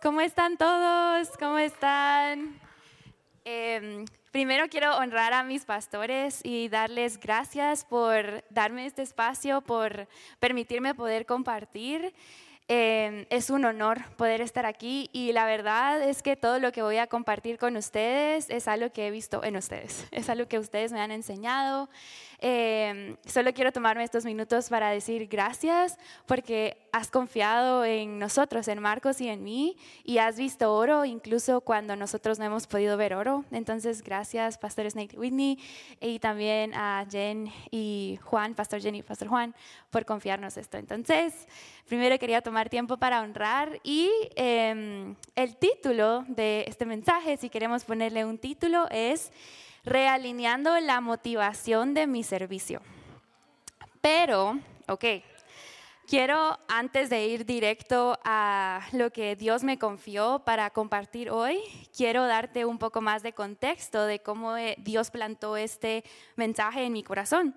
¿Cómo están todos? ¿Cómo están? Em, primero quiero honrar a mis pastores y darles gracias por darme este espacio, por permitirme poder compartir. Em, es un honor poder estar aquí y la verdad es que todo lo que voy a compartir con ustedes es algo que he visto en ustedes, es algo que ustedes me han enseñado. Em, solo quiero tomarme estos minutos para decir gracias porque has confiado en nosotros, en Marcos y en mí, y has visto oro incluso cuando nosotros no hemos podido ver oro. Entonces, gracias, pastores Nate y Whitney, y también a Jen y Juan, Pastor Jen y Pastor Juan, por confiarnos esto. Entonces, primero quería tomar tiempo para honrar y em, el título de este mensaje, si queremos ponerle un título, es Realineando la motivación de mi servicio. Pero, ok, Quiero, antes de ir directo a lo que Dios me confió para compartir hoy, quiero darte un poco más de contexto de cómo eh, Dios plantó este mensaje en mi corazón.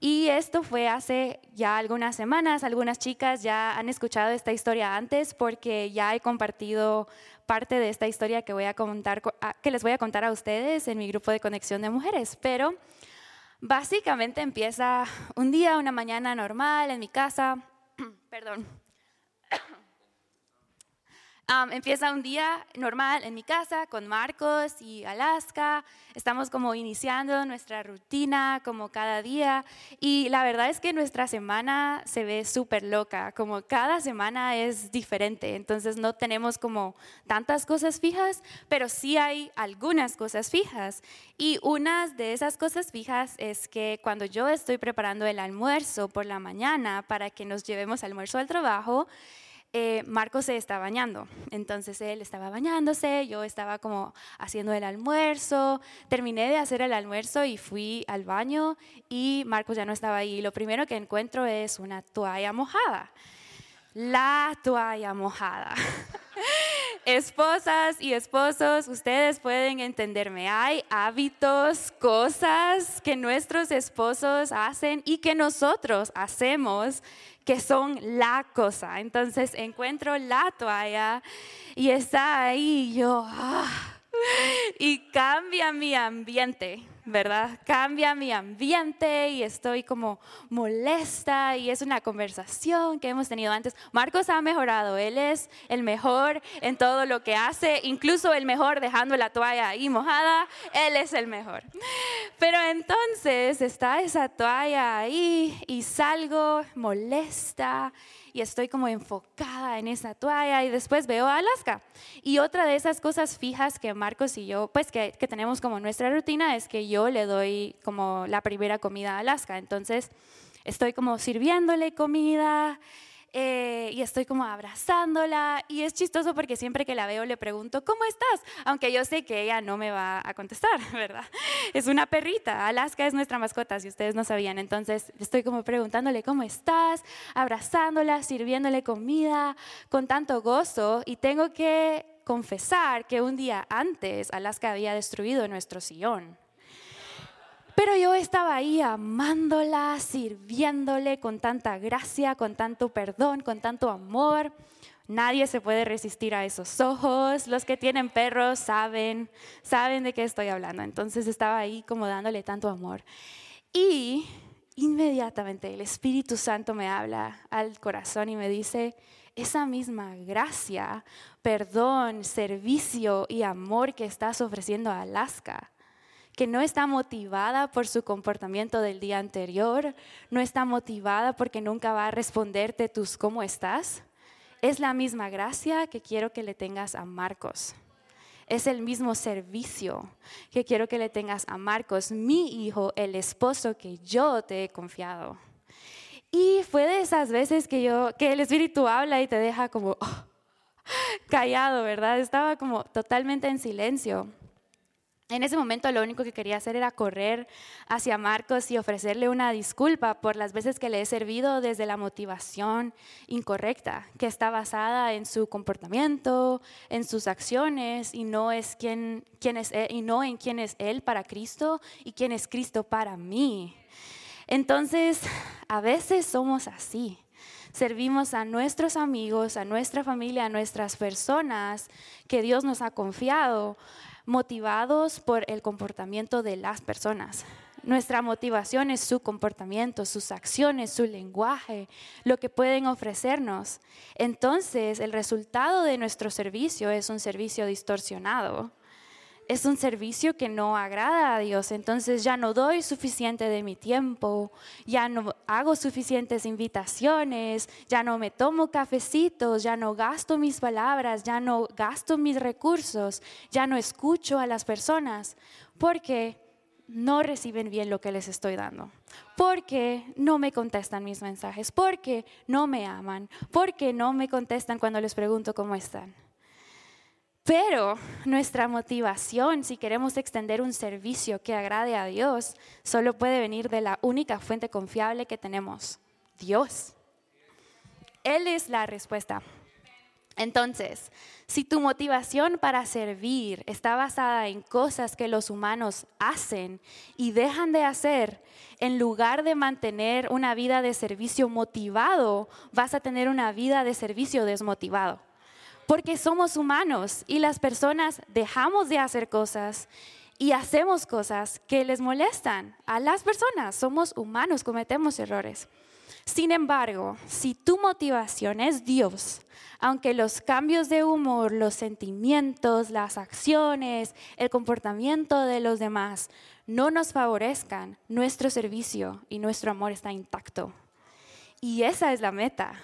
Y esto fue hace ya algunas semanas. Algunas chicas ya han escuchado esta historia antes porque ya he compartido parte de esta historia que, voy a contar, que les voy a contar a ustedes en mi grupo de conexión de mujeres. Pero básicamente empieza un día, una mañana normal en mi casa perdón. Empieza un día normal en mi casa con Marcos y Alaska. Estamos como iniciando nuestra rutina como cada día y la verdad es que nuestra semana se ve súper loca, como cada semana es diferente. Entonces no tenemos como tantas cosas fijas, pero sí hay algunas cosas fijas. Y una de esas cosas fijas es que cuando yo estoy preparando el almuerzo por la mañana para que nos llevemos almuerzo al trabajo, eh, Marco se está bañando. Entonces él estaba bañándose, yo estaba como haciendo el almuerzo, terminé de hacer el almuerzo y fui al baño y Marcos ya no estaba ahí. Lo primero que encuentro es una toalla mojada. La toalla mojada. Esposas y esposos, ustedes pueden entenderme. Hay hábitos, cosas que nuestros esposos hacen y que nosotros hacemos que son la cosa. Entonces encuentro la toalla y está ahí yo, ah, y cambia mi ambiente. ¿Verdad? Cambia mi ambiente y estoy como molesta y es una conversación que hemos tenido antes. Marcos ha mejorado, él es el mejor en todo lo que hace, incluso el mejor dejando la toalla ahí mojada, él es el mejor. Pero entonces está esa toalla ahí y salgo molesta y estoy como enfocada en esa toalla y después veo a Alaska. Y otra de esas cosas fijas que Marcos y yo, pues que, que tenemos como nuestra rutina es que yo le doy como la primera comida a Alaska. Entonces estoy como sirviéndole comida eh, y estoy como abrazándola y es chistoso porque siempre que la veo le pregunto, ¿cómo estás? Aunque yo sé que ella no me va a contestar, ¿verdad? Es una perrita, Alaska es nuestra mascota, si ustedes no sabían, entonces estoy como preguntándole, ¿cómo estás? Abrazándola, sirviéndole comida con tanto gozo y tengo que confesar que un día antes Alaska había destruido nuestro sillón. Pero yo estaba ahí amándola, sirviéndole con tanta gracia, con tanto perdón, con tanto amor. Nadie se puede resistir a esos ojos. Los que tienen perros saben, saben de qué estoy hablando. Entonces estaba ahí como dándole tanto amor. Y inmediatamente el Espíritu Santo me habla al corazón y me dice, esa misma gracia, perdón, servicio y amor que estás ofreciendo a Alaska que no está motivada por su comportamiento del día anterior, no está motivada porque nunca va a responderte tus cómo estás, es la misma gracia que quiero que le tengas a Marcos. Es el mismo servicio que quiero que le tengas a Marcos, mi hijo, el esposo que yo te he confiado. Y fue de esas veces que yo, que el Espíritu habla y te deja como callado, ¿verdad? Estaba como totalmente en silencio. En ese momento lo único que quería hacer era correr hacia Marcos y ofrecerle una disculpa por las veces que le he servido desde la motivación incorrecta, que está basada en su comportamiento, en sus acciones y no, es quién, quién es y no en quién es Él para Cristo y quién es Cristo para mí. Entonces, a veces somos así. servimos a nuestros amigos, a nuestra familia, a nuestras personas que Dios nos ha confiado, motivados por el comportamiento de las personas. Nuestra motivación es su comportamiento, sus acciones, su lenguaje, lo que pueden ofrecernos. Entonces, el resultado de nuestro servicio es un servicio distorsionado. Es un servicio que no agrada a Dios. Entonces ya no doy suficiente de mi tiempo, ya no hago suficientes invitaciones, ya no me tomo cafecitos, ya no gasto mis palabras, ya no gasto mis recursos, ya no escucho a las personas. Porque no reciben bien lo que les estoy dando, porque no me contestan mis mensajes, porque no me aman, porque no me contestan cuando les pregunto cómo están. Pero nuestra motivación, si queremos extender un servicio que agrade a Dios, solo puede venir de la única fuente confiable que tenemos, Dios. Él es la respuesta. Entonces, si tu motivación para servir está basada en cosas que los humanos hacen y dejan de hacer, en lugar de mantener una vida de servicio motivado, vas a tener una vida de servicio desmotivado. Porque somos humanos y las personas dejamos de hacer cosas y hacemos cosas que les molestan a las personas. Somos humanos, cometemos errores. Sin embargo, si tu motivación es Dios, aunque los cambios de humor, los sentimientos, las acciones, el comportamiento de los demás no nos favorezcan, nuestro servicio y nuestro amor está intacto. Y esa es la meta.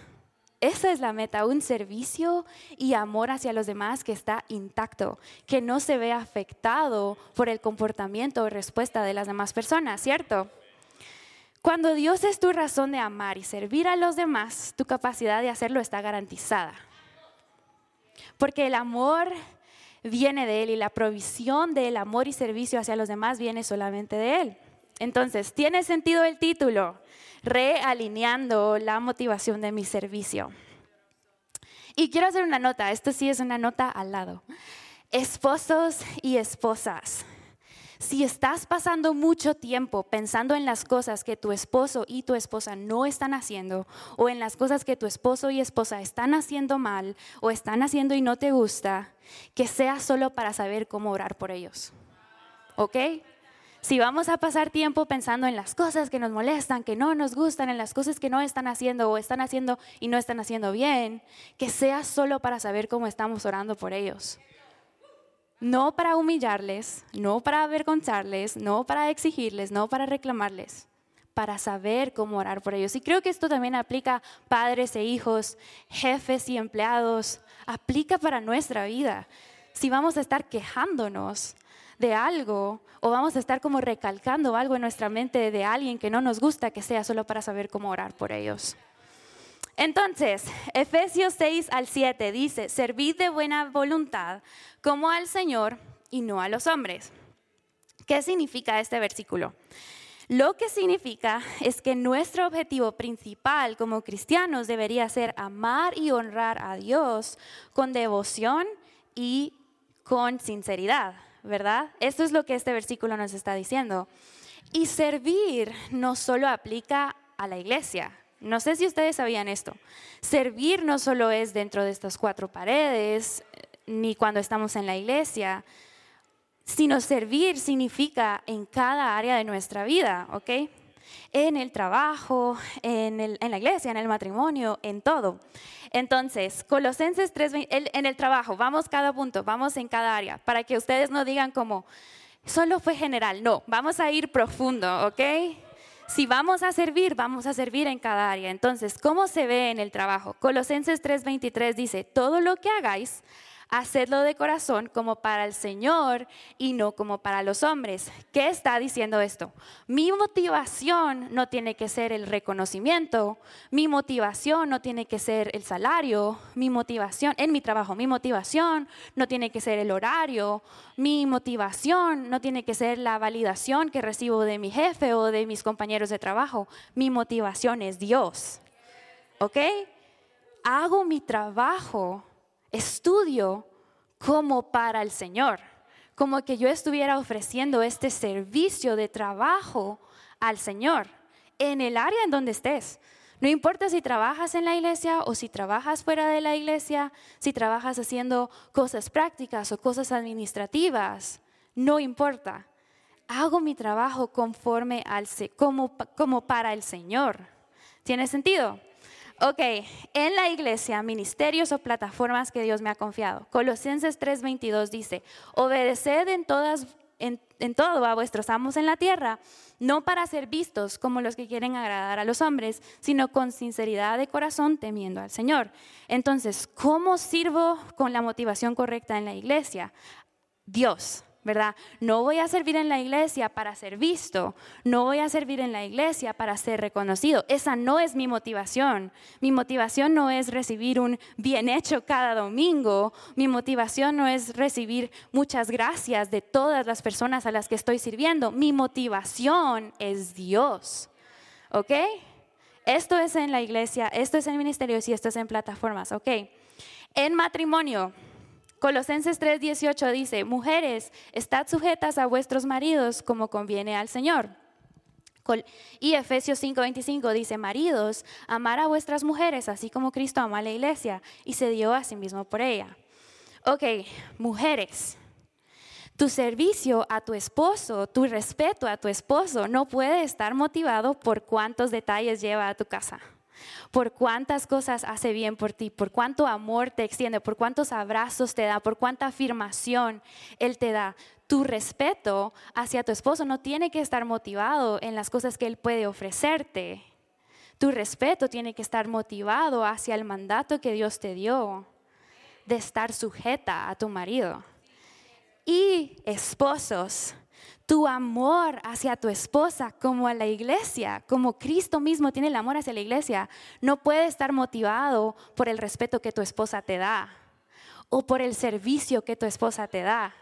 Esa es la meta, un servicio y amor hacia los demás que está intacto, que no se ve afectado por el comportamiento o respuesta de las demás personas, ¿cierto? Cuando Dios es tu razón de amar y servir a los demás, tu capacidad de hacerlo está garantizada. Porque el amor viene de Él y la provisión del amor y servicio hacia los demás viene solamente de Él. Entonces, ¿tiene sentido el título? Realineando la motivación de mi servicio. Y quiero hacer una nota, esto sí es una nota al lado. Esposos y esposas si estás pasando mucho tiempo pensando en las cosas que tu esposo y tu esposa no están haciendo, o en las cosas que tu esposo y esposa están haciendo mal, o están haciendo y no te gusta, que sea solo para saber cómo orar por ellos. ¿Ok? Si vamos a pasar tiempo pensando en las cosas que nos molestan, que no nos gustan, en las cosas que no están haciendo o están haciendo y no están haciendo bien, que sea solo para saber cómo estamos orando por ellos no para humillarles, no para avergonzarles, no para exigirles, no para reclamarles, para saber cómo orar por ellos. Y creo que esto también aplica padres e hijos, jefes y empleados, aplica para nuestra vida. Si vamos a estar quejándonos de algo o vamos a estar como recalcando algo en nuestra mente de alguien que no nos gusta, que sea solo para saber cómo orar por ellos. Entonces, Efesios 6 al 7 dice, servid de buena voluntad como al Señor y no a los hombres. ¿Qué significa este versículo? Lo que significa es que nuestro objetivo principal como cristianos debería ser amar y honrar a Dios con devoción y con sinceridad, ¿verdad? Esto es lo que este versículo nos está diciendo. Y servir no solo aplica a la iglesia, no sé si ustedes sabían esto. Servir no solo es dentro de estas cuatro paredes, ni cuando estamos en la iglesia, sino servir significa en cada área de nuestra vida, ¿ok? En el trabajo, en, la iglesia, en el matrimonio, en todo. Entonces, Colosenses 3, en el trabajo, vamos cada punto, vamos en cada área, para que ustedes no digan como, solo fue general, no, vamos a ir profundo, ¿ok? si vamos a servir, vamos a servir en cada área. Entonces, ¿cómo se ve en el trabajo? Colosenses 3:23 dice, todo lo que hagáis, hacedlo de corazón como para el Señor y no como para los hombres. ¿Qué está diciendo esto? Mi motivación no tiene que ser el reconocimiento, mi motivación no tiene que ser el salario, mi motivación en mi trabajo, mi motivación no tiene que ser el horario, mi motivación no tiene que ser la validación que recibo de mi jefe o de mis compañeros de trabajo, mi motivación es Dios. ¿Ok? Hago mi trabajo estudio como para el Señor, como que yo estuviera ofreciendo este servicio de trabajo al Señor en el área en donde estés. No importa si trabajas en la iglesia o si trabajas fuera de la iglesia, si trabajas haciendo cosas prácticas o cosas administrativas, no importa. Hago mi trabajo conforme al como, como para el Señor. ¿Tiene sentido? Ok, en la iglesia, ministerios o plataformas que Dios me ha confiado. Colosenses 3:22 dice, obedeced en, todas, en, en todo a vuestros amos en la tierra, no para ser vistos como los que quieren agradar a los hombres, sino con sinceridad de corazón temiendo al Señor. Entonces, ¿cómo sirvo con la motivación correcta en la iglesia? Dios, ¿verdad? No voy a servir en la iglesia para ser visto, no voy a servir en la iglesia para ser reconocido. Esa no es mi motivación. Mi motivación no es recibir un bien hecho cada domingo, mi motivación no es recibir muchas gracias de todas las personas a las que estoy sirviendo. Mi motivación es Dios. ¿Ok? Esto es en la iglesia, esto es en ministerios y esto es en plataformas. ¿Ok? En matrimonio Colosenses 3:18 dice, mujeres, estad sujetas a vuestros maridos como conviene al Señor. Y Efesios 5:25 dice, maridos, amar a vuestras mujeres así como Cristo ama a la iglesia y se dio a sí mismo por ella. Ok, mujeres, tu servicio a tu esposo, tu respeto a tu esposo no puede estar motivado por cuántos detalles lleva a tu casa por cuántas cosas hace bien por ti, por cuánto amor te extiende, por cuántos abrazos te da, por cuánta afirmación Él te da. Tu respeto hacia tu esposo no tiene que estar motivado en las cosas que Él puede ofrecerte. Tu respeto tiene que estar motivado hacia el mandato que Dios te dio de estar sujeta a tu marido. Y esposos, tu amor hacia tu esposa como a la iglesia, como Cristo mismo tiene el amor hacia la iglesia, no puede estar motivado por el respeto que tu esposa te da o por el servicio que tu esposa te da.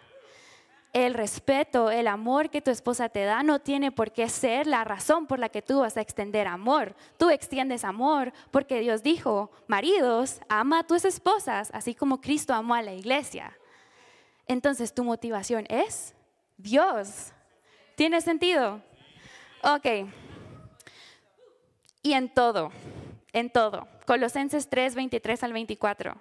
El respeto, el amor que tu esposa te da no tiene por qué ser la razón por la que tú vas a extender amor. Tú extiendes amor porque Dios dijo, maridos, ama a tus esposas, así como Cristo amó a la iglesia. Entonces tu motivación es Dios. ¿Tiene sentido? Ok. Y en todo, en todo. Colosenses 3, 23 al 24.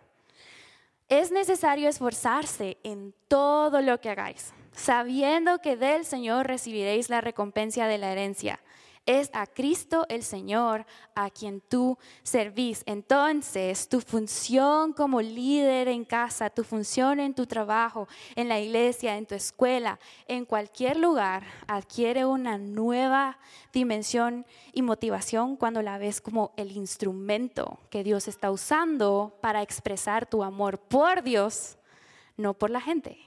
Es necesario esforzarse en todo lo que hagáis, sabiendo que del Señor recibiréis la recompensa de la herencia es a Cristo el Señor a quien tú servís. Entonces, tu función como líder en casa, tu función en tu trabajo, en la iglesia, en tu escuela, en cualquier lugar, adquiere una nueva dimensión y motivación cuando la ves como el instrumento que Dios está usando para expresar tu amor por Dios, no por la gente.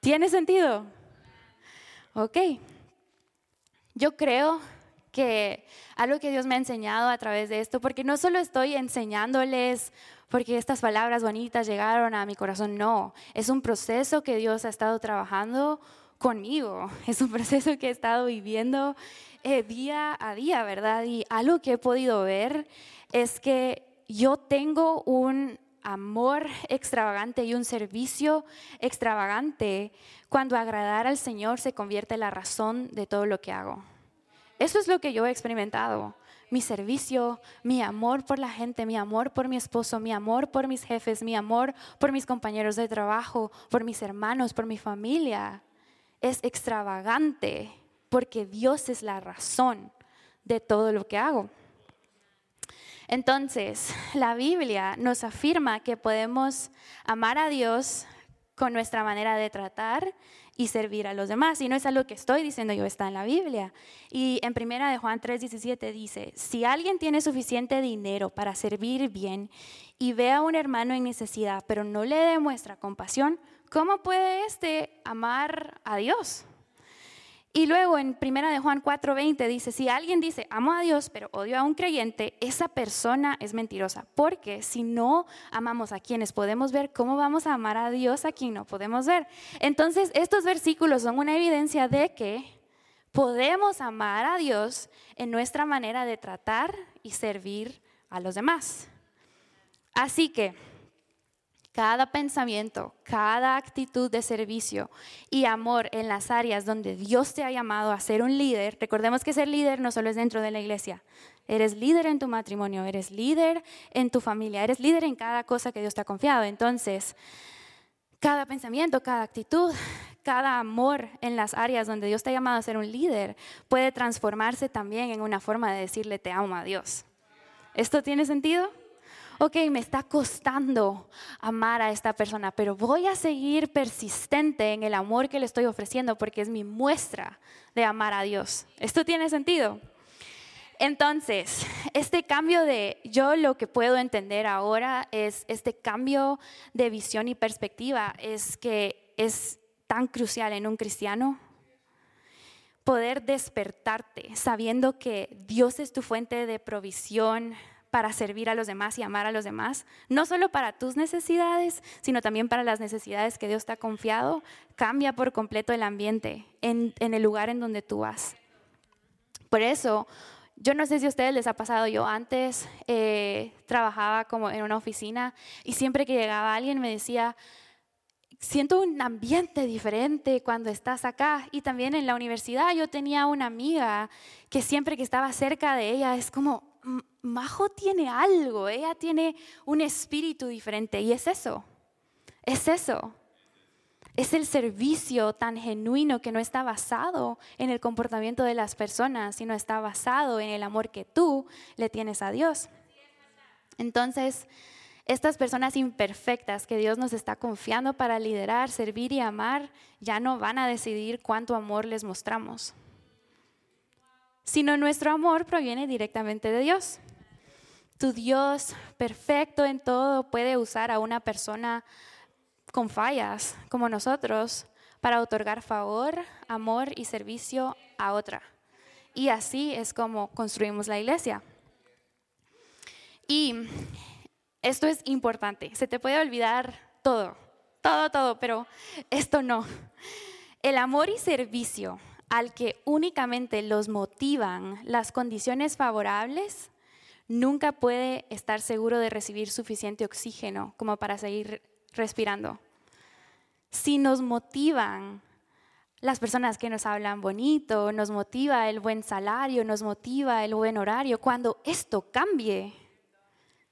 ¿Tiene sentido? Ok. Yo creo que algo que Dios me ha enseñado a través de esto, porque no solo estoy enseñándoles porque estas palabras bonitas llegaron a mi corazón, no, es un proceso que Dios ha estado trabajando conmigo, es un proceso que he estado viviendo eh, día a día, ¿verdad? Y algo que he podido ver es que yo tengo un amor extravagante y un servicio extravagante cuando agradar al Señor se convierte en la razón de todo lo que hago. Eso es lo que yo he experimentado. Mi servicio, mi amor por la gente, mi amor por mi esposo, mi amor por mis jefes, mi amor por mis compañeros de trabajo, por mis hermanos, por mi familia, es extravagante porque Dios es la razón de todo lo que hago. Entonces, la Biblia nos afirma que podemos amar a Dios con nuestra manera de tratar y servir a los demás. Y no es algo que estoy diciendo yo, está en la Biblia. Y en primera de Juan 3:17 dice, si alguien tiene suficiente dinero para servir bien y ve a un hermano en necesidad, pero no le demuestra compasión, ¿cómo puede éste amar a Dios? Y luego en Primera de Juan 4:20 dice, si alguien dice, amo a Dios, pero odio a un creyente, esa persona es mentirosa, porque si no amamos a quienes podemos ver, ¿cómo vamos a amar a Dios a quien no podemos ver? Entonces, estos versículos son una evidencia de que podemos amar a Dios en nuestra manera de tratar y servir a los demás. Así que cada pensamiento, cada actitud de servicio y amor en las áreas donde Dios te ha llamado a ser un líder. Recordemos que ser líder no solo es dentro de la iglesia, Eres líder en tu matrimonio, eres líder en tu familia, eres líder en cada cosa que Dios te ha confiado. Entonces, cada pensamiento, cada actitud, cada amor en las áreas donde Dios te ha llamado a ser un líder puede transformarse también en una forma de decirle te amo a Dios. ¿Esto tiene sentido? Ok, me está costando amar a esta persona, pero voy a seguir persistente en el amor que le estoy ofreciendo porque es mi muestra de amar a Dios. ¿Esto tiene sentido? Entonces, este cambio de yo lo que puedo entender ahora es este cambio de visión y perspectiva es que es tan crucial en un cristiano poder despertarte sabiendo que Dios es tu fuente de provisión para servir a los demás y amar a los demás, no solo para tus necesidades, sino también para las necesidades que Dios te ha confiado, cambia por completo el ambiente en, el lugar en donde tú vas. Por eso, yo no sé si a ustedes les ha pasado, yo antes eh, trabajaba como en una oficina y siempre que llegaba alguien me decía, siento un ambiente diferente cuando estás acá. Y también en la universidad yo tenía una amiga que siempre que estaba cerca de ella es como, Majo tiene algo, ella tiene un espíritu diferente y es eso, es eso. Es el servicio tan genuino que no está basado en el comportamiento de las personas, sino está basado en el amor que tú le tienes a Dios. Entonces, estas personas imperfectas que Dios nos está confiando para liderar, servir y amar, ya no van a decidir cuánto amor les mostramos, sino nuestro amor proviene directamente de Dios. Tu Dios perfecto en todo puede usar a una persona con fallas como nosotros para otorgar favor, amor y servicio a otra. Y así es como construimos la iglesia. Y esto es importante. Se te puede olvidar todo, todo, todo, pero esto no. El amor y servicio al que únicamente los motivan las condiciones favorables nunca puede estar seguro de recibir suficiente oxígeno como para seguir respirando. Si nos motivan las personas que nos hablan bonito, nos motiva el buen salario, nos motiva el buen horario, cuando esto cambie,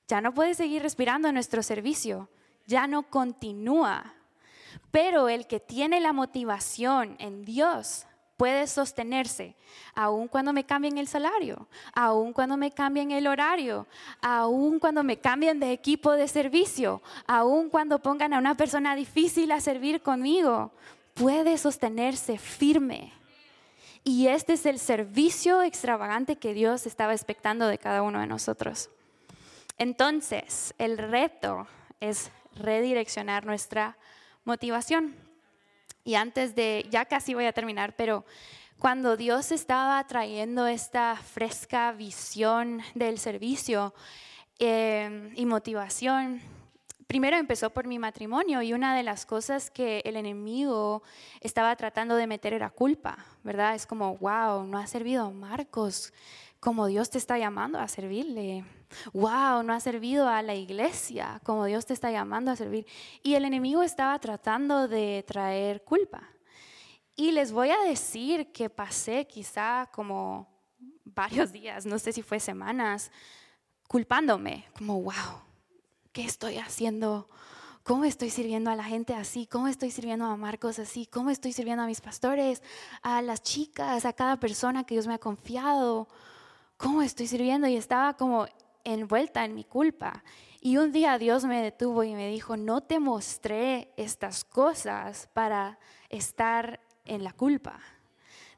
ya no puede seguir respirando nuestro servicio, ya no continúa. Pero el que tiene la motivación en Dios puede sostenerse, aun cuando me cambien el salario, aun cuando me cambien el horario, aun cuando me cambien de equipo de servicio, aun cuando pongan a una persona difícil a servir conmigo, puede sostenerse firme. Y este es el servicio extravagante que Dios estaba expectando de cada uno de nosotros. Entonces, el reto es redireccionar nuestra motivación. Y antes de, ya casi voy a terminar, pero cuando Dios estaba trayendo esta fresca visión del servicio eh, y motivación, primero empezó por mi matrimonio y una de las cosas que el enemigo estaba tratando de meter era culpa, ¿verdad? Es como, wow, no ha servido Marcos como Dios te está llamando a servirle. Wow, no ha servido a la iglesia como Dios te está llamando a servir. Y el enemigo estaba tratando de traer culpa. Y les voy a decir que pasé quizá como varios días, no sé si fue semanas, culpándome, como, wow, ¿qué estoy haciendo? ¿Cómo estoy sirviendo a la gente así? ¿Cómo estoy sirviendo a Marcos así? ¿Cómo estoy sirviendo a mis pastores, a las chicas, a cada persona que Dios me ha confiado? ¿cómo estoy sirviendo? Y estaba como envuelta en mi culpa. Y un día Dios me detuvo y me dijo, no te mostré estas cosas para estar en la culpa.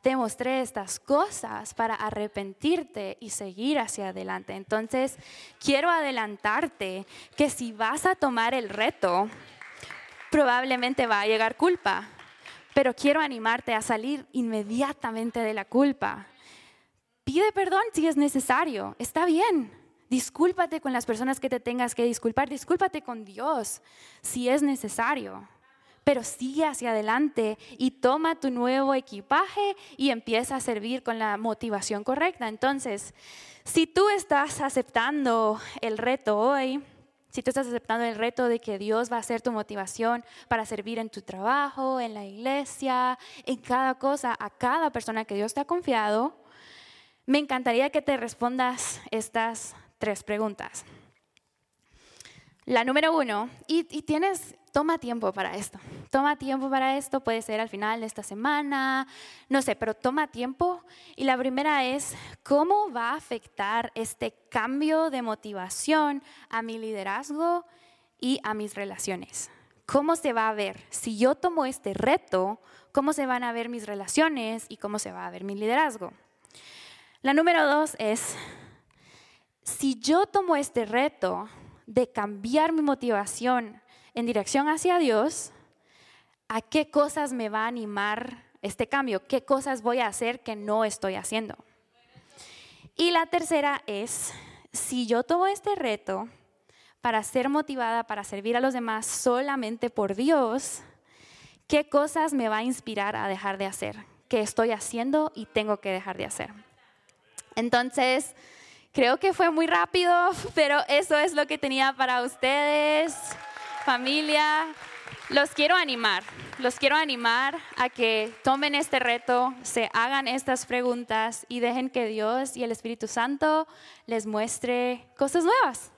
Te mostré estas cosas para arrepentirte y seguir hacia adelante. Entonces, quiero adelantarte que si vas a tomar el reto, probablemente va a llegar culpa. Pero quiero animarte a salir inmediatamente de la culpa Pide perdón si es necesario, está bien. Discúlpate con las personas que te tengas que disculpar, discúlpate con Dios si es necesario. Pero sigue hacia adelante y toma tu nuevo equipaje y empieza a servir con la motivación correcta. Entonces, si tú estás aceptando el reto hoy, si tú estás aceptando el reto de que Dios va a ser tu motivación para servir en tu trabajo, en la iglesia, en cada cosa, a cada persona que Dios te ha confiado, me encantaría que te respondas estas tres preguntas. La número uno, y, tienes, toma tiempo para esto, toma tiempo para esto, puede ser al final de esta semana, no sé, pero toma tiempo. Y la primera es, ¿cómo va a afectar este cambio de motivación a mi liderazgo y a mis relaciones? ¿Cómo se va a ver? Si yo tomo este reto, ¿cómo se van a ver mis relaciones y cómo se va a ver mi liderazgo? La número dos es, si yo tomo este reto de cambiar mi motivación en dirección hacia Dios, ¿a qué cosas me va a animar este cambio? ¿Qué cosas voy a hacer que no estoy haciendo? Y la tercera es, si yo tomo este reto para ser motivada, para servir a los demás solamente por Dios, ¿qué cosas me va a inspirar a dejar de hacer? ¿Qué estoy haciendo y tengo que dejar de hacer? Entonces, Creo que fue muy rápido, pero eso es lo que tenía para ustedes, familia. Los quiero animar, los quiero animar a que tomen este reto, se hagan estas preguntas y dejen que Dios y el Espíritu Santo les muestre cosas nuevas.